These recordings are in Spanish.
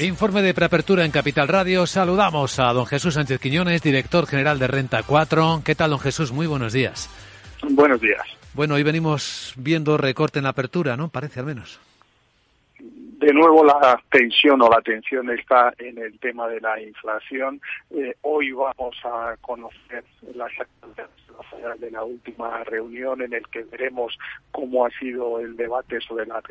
Informe de preapertura en Capital Radio. Saludamos a don Jesús Sánchez Quiñones, director general de Renta 4. ¿Qué tal, don Jesús? Muy buenos días. Buenos días. Bueno, hoy venimos viendo recorte en la apertura, ¿no? Parece al menos. De nuevo la tensión o la atención está en el tema de la inflación. Eh, hoy vamos a conocer las actividades de la última reunión en el que veremos cómo ha sido el debate sobre la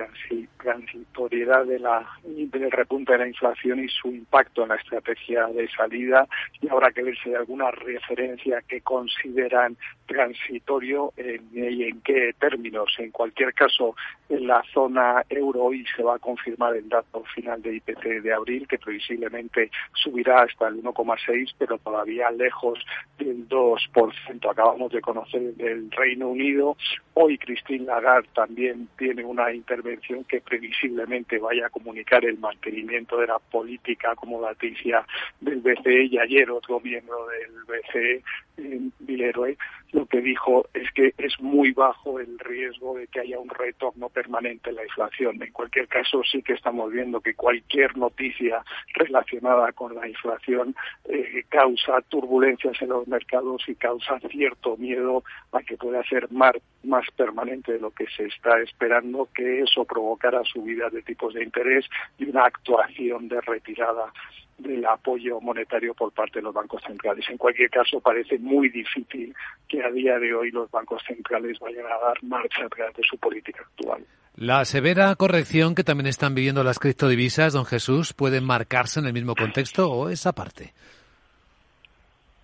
transitoriedad de la, del repunte de la inflación y su impacto en la estrategia de salida y habrá que ver si hay alguna referencia que consideran transitorio y en qué términos. En cualquier caso, en la zona euro hoy se va a confirmar el dato final de IPC de abril, que previsiblemente subirá hasta el 1,6, pero todavía lejos del 2%. Acabamos de conocer del Reino Unido. Hoy Christine Lagarde también tiene una intervención que previsiblemente vaya a comunicar el mantenimiento de la política como acomodaticia del BCE y ayer otro miembro del BCE, Vileroy, lo que dijo es que es muy bajo el riesgo de que haya un retorno permanente en la inflación. En cualquier caso, sí que estamos viendo que cualquier noticia relacionada con la inflación eh, causa turbulencias en los mercados y causa cierto miedo a que pueda ser más, más permanente de lo que se está esperando, que eso provocara subidas de tipos de interés y una actuación de retirada del apoyo monetario por parte de los bancos centrales. En cualquier caso, parece muy difícil que a día de hoy los bancos centrales vayan a dar marcha atrás de su política actual. La severa corrección que también están viviendo las criptodivisas, don Jesús, ¿puede marcarse en el mismo contexto o esa parte?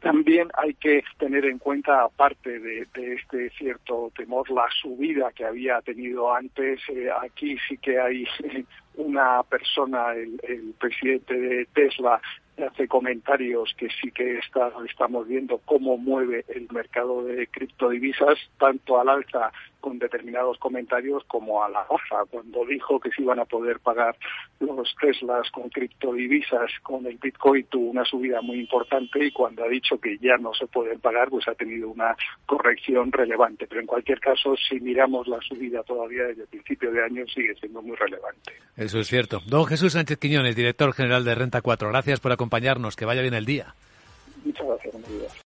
También hay que tener en cuenta, aparte de, este cierto temor, la subida que había tenido antes. Eh, aquí sí que hay una persona, el, presidente de Tesla, hace comentarios que sí que está, estamos viendo cómo mueve el mercado de criptodivisas, tanto al alza con determinados comentarios como a la baja. Cuando dijo que se iban a poder pagar los Teslas con criptodivisas, con el Bitcoin tuvo una subida muy importante y cuando ha dicho que ya no se pueden pagar, pues ha tenido una corrección relevante. Pero en cualquier caso, si miramos la subida todavía desde el principio de año, sigue siendo muy relevante. Eso es cierto. Don Jesús Sánchez Quiñones, director general de Renta 4, gracias por acompañarnos. Que vaya bien el día. Muchas gracias.